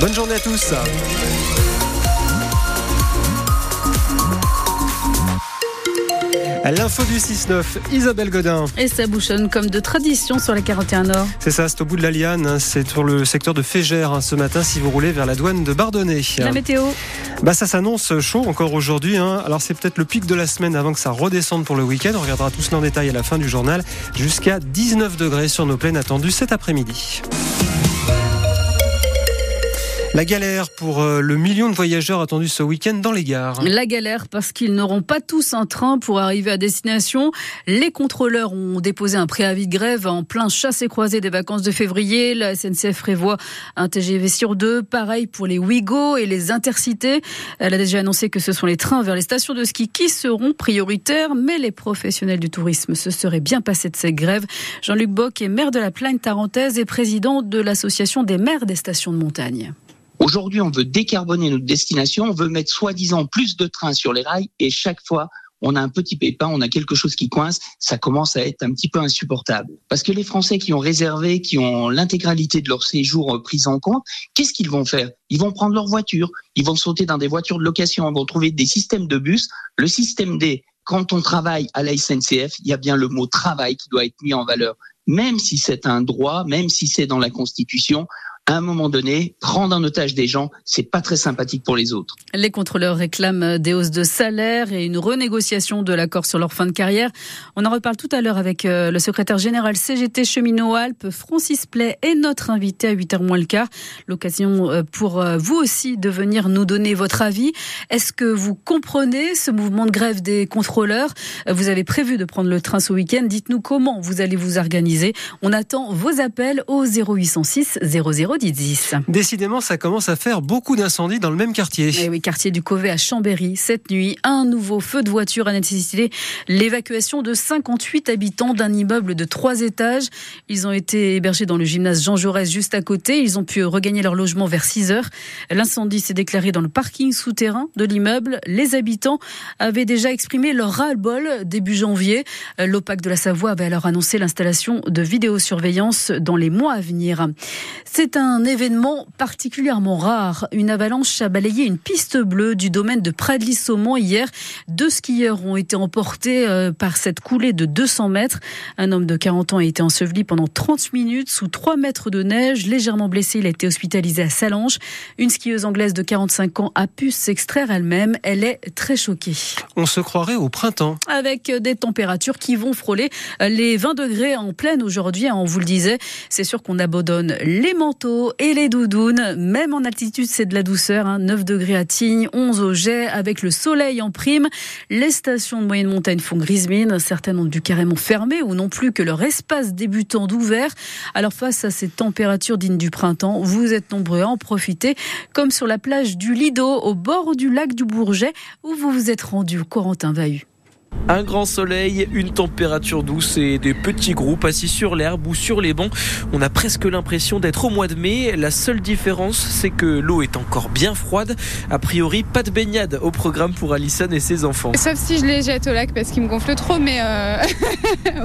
Bonne journée à tous. L'info du 6-9, Isabelle Godin. Et ça bouchonne comme de tradition sur la 41 Nord. C'est ça, c'est au bout de la liane, hein. c'est sur le secteur de Fégère hein, ce matin si vous roulez vers la douane de Bardonnay. La météo bah Ça s'annonce chaud encore aujourd'hui. Hein. Alors c'est peut-être le pic de la semaine avant que ça redescende pour le week-end. On regardera tout cela en détail à la fin du journal. Jusqu'à 19 degrés sur nos plaines attendues cet après-midi. La galère pour euh, le million de voyageurs attendus ce week-end dans les gares. La galère parce qu'ils n'auront pas tous un train pour arriver à destination. Les contrôleurs ont déposé un préavis de grève en plein chasse et croisé des vacances de février. La SNCF prévoit un TGV sur deux. Pareil pour les Ouigo et les Intercités. Elle a déjà annoncé que ce sont les trains vers les stations de ski qui seront prioritaires, mais les professionnels du tourisme se seraient bien passés de cette grève. Jean-Luc Bock est maire de la Plagne tarentaise et président de l'association des maires des stations de montagne. Aujourd'hui, on veut décarboner notre destination, on veut mettre soi-disant plus de trains sur les rails et chaque fois, on a un petit pépin, on a quelque chose qui coince, ça commence à être un petit peu insupportable. Parce que les Français qui ont réservé, qui ont l'intégralité de leur séjour pris en compte, qu'est-ce qu'ils vont faire? Ils vont prendre leur voiture, ils vont sauter dans des voitures de location, ils vont trouver des systèmes de bus. Le système D, quand on travaille à la SNCF, il y a bien le mot travail qui doit être mis en valeur. Même si c'est un droit, même si c'est dans la Constitution, à un moment donné, prendre en otage des gens, c'est pas très sympathique pour les autres. Les contrôleurs réclament des hausses de salaire et une renégociation de l'accord sur leur fin de carrière. On en reparle tout à l'heure avec euh, le secrétaire général CGT Cheminot Alpes, Francis Play, et notre invité à 8h moins le quart. L'occasion euh, pour euh, vous aussi de venir nous donner votre avis. Est-ce que vous comprenez ce mouvement de grève des contrôleurs? Vous avez prévu de prendre le train ce week-end. Dites-nous comment vous allez vous organiser. On attend vos appels au 0806 00 Décidément, ça commence à faire beaucoup d'incendies dans le même quartier. Eh oui, quartier du Covet à Chambéry. Cette nuit, un nouveau feu de voiture a nécessité l'évacuation de 58 habitants d'un immeuble de trois étages. Ils ont été hébergés dans le gymnase Jean Jaurès juste à côté. Ils ont pu regagner leur logement vers 6 heures. L'incendie s'est déclaré dans le parking souterrain de l'immeuble. Les habitants avaient déjà exprimé leur ras-le-bol début janvier. L'OPAC de la Savoie avait alors annoncé l'installation de vidéosurveillance dans les mois à venir. C'est un un événement particulièrement rare. Une avalanche a balayé une piste bleue du domaine de Pradly-Saumon hier. Deux skieurs ont été emportés euh, par cette coulée de 200 mètres. Un homme de 40 ans a été enseveli pendant 30 minutes sous 3 mètres de neige. Légèrement blessé, il a été hospitalisé à Salange. Une skieuse anglaise de 45 ans a pu s'extraire elle-même. Elle est très choquée. On se croirait au printemps. Avec des températures qui vont frôler les 20 degrés en pleine aujourd'hui, hein, on vous le disait. C'est sûr qu'on abandonne les manteaux et les doudounes. Même en altitude, c'est de la douceur. Hein. 9 degrés à Tignes, 11 au Jet, avec le soleil en prime. Les stations de moyenne montagne font grise mine. Certaines ont dû carrément fermer ou non plus que leur espace débutant d'ouvert. Alors face à ces températures dignes du printemps, vous êtes nombreux à en profiter, comme sur la plage du Lido, au bord du lac du Bourget, où vous vous êtes rendu, Corentin Vahu. Un grand soleil, une température douce et des petits groupes assis sur l'herbe ou sur les bancs. On a presque l'impression d'être au mois de mai. La seule différence, c'est que l'eau est encore bien froide. A priori, pas de baignade au programme pour Alison et ses enfants. Sauf si je les jette au lac parce qu'ils me gonflent trop, mais euh,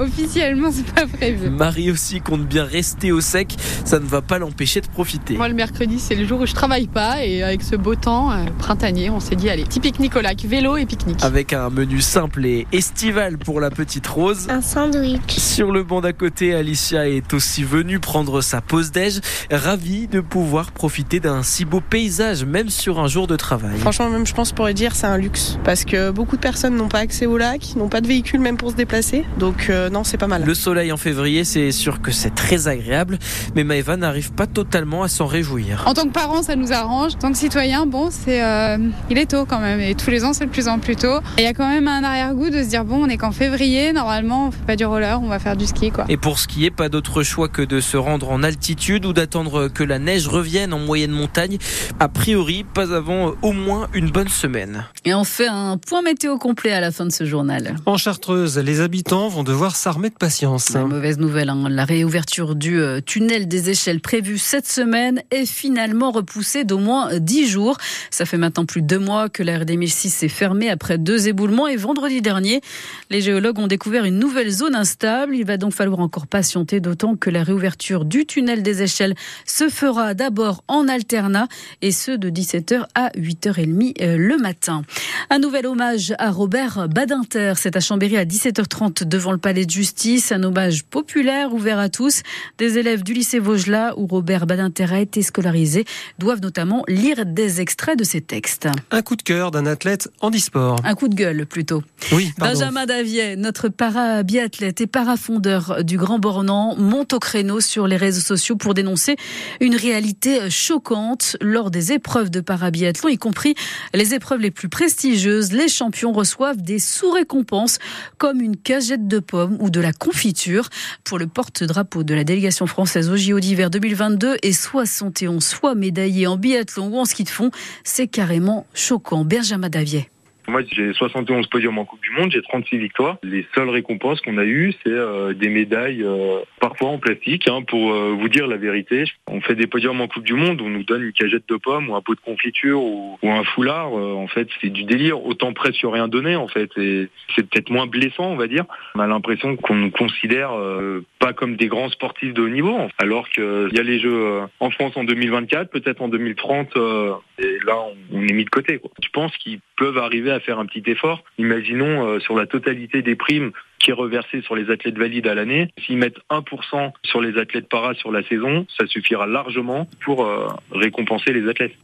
officiellement, c'est pas prévu. Marie aussi compte bien rester au sec. Ça ne va pas l'empêcher de profiter. Moi, le mercredi, c'est le jour où je travaille pas et avec ce beau temps euh, printanier, on s'est dit allez, petit pique-nique au lac, vélo et pique-nique. Avec un menu simple et estival pour la petite Rose. Un sandwich. Sur le banc d'à côté, Alicia est aussi venue prendre sa pause déj, ravie de pouvoir profiter d'un si beau paysage, même sur un jour de travail. Franchement, même je pense pourrait dire c'est un luxe parce que beaucoup de personnes n'ont pas accès au lac, n'ont pas de véhicule même pour se déplacer. Donc euh, non, c'est pas mal. Le soleil en février, c'est sûr que c'est très agréable, mais Maëva n'arrive pas totalement à s'en réjouir. En tant que parent, ça nous arrange. En tant que citoyen, bon, c'est euh, il est tôt quand même et tous les ans c'est de plus en plus tôt. Il y a quand même un arrière-goût de se dire bon, on est qu'en février, normalement on fait pas du roller, on va faire du ski quoi. Et pour skier, pas d'autre choix que de se rendre en altitude ou d'attendre que la neige revienne en moyenne montagne. A priori, pas avant au moins une bonne semaine. Et on fait un point météo complet à la fin de ce journal. En Chartreuse, les habitants vont devoir s'armer de patience. La mauvaise nouvelle, hein. la réouverture du euh, tunnel des échelles prévue cette semaine est finalement repoussée d'au moins 10 jours. Ça fait maintenant plus de deux mois que la RD 1006 est fermée après deux éboulements et vendredi dernier dernier. Les géologues ont découvert une nouvelle zone instable. Il va donc falloir encore patienter, d'autant que la réouverture du tunnel des échelles se fera d'abord en alternat et ce de 17h à 8h30 euh, le matin. Un nouvel hommage à Robert Badinter. C'est à Chambéry à 17h30 devant le palais de justice. Un hommage populaire ouvert à tous. Des élèves du lycée Vaugelas où Robert Badinter a été scolarisé doivent notamment lire des extraits de ses textes. Un coup de cœur d'un athlète handisport. Un coup de gueule plutôt. Oui, Benjamin Davier, notre para-biathlète et parafondeur du Grand Bornand, monte au créneau sur les réseaux sociaux pour dénoncer une réalité choquante lors des épreuves de parabiathlon, y compris les épreuves les plus prestigieuses. Les champions reçoivent des sous-récompenses comme une cagette de pommes ou de la confiture. Pour le porte-drapeau de la délégation française au JO d'hiver 2022 et 71 fois médaillé en biathlon ou en ski de fond, c'est carrément choquant. Benjamin Davier. Moi, j'ai 71 podiums en Coupe du Monde, j'ai 36 victoires. Les seules récompenses qu'on a eues, c'est euh, des médailles, euh, parfois en plastique. Hein, pour euh, vous dire la vérité, on fait des podiums en Coupe du Monde, on nous donne une cagette de pommes ou un pot de confiture ou, ou un foulard. euh, en fait, c'est du délire. Autant presque rien donné, en fait. Et c'est peut-être moins blessant, on va dire. On a l'impression qu'on nous considère euh, pas comme des grands sportifs de haut niveau, alors qu'il y a les Jeux euh, en France en 2024, peut-être en 2030. Et là, on, est mis de côté. Je pense qu'ils peuvent arriver à faire un petit effort. Imaginons euh, sur la totalité des primes qui est reversée sur les athlètes valides à l'année. S'ils mettent 1% sur les athlètes para sur la saison, ça suffira largement pour euh, récompenser les athlètes.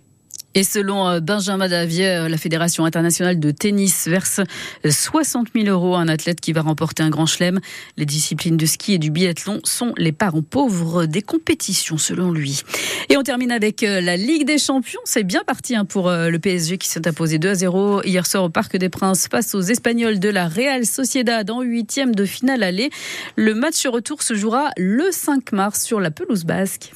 Et selon euh, Benjamin Davier, euh, la Fédération internationale de tennis verse 60 000 euros à un athlète qui va remporter un grand chelem. Les disciplines de ski et du biathlon sont les parents pauvres des compétitions, selon lui. Et on termine avec euh, la Ligue des Champions. C'est bien parti hein, pour euh, le PSG qui s'est imposé 2 à 0 hier soir au Parc des Princes face aux Espagnols de la Real Sociedad en huitième de finale aller. Le match retour se jouera le 5 mars sur la pelouse basque.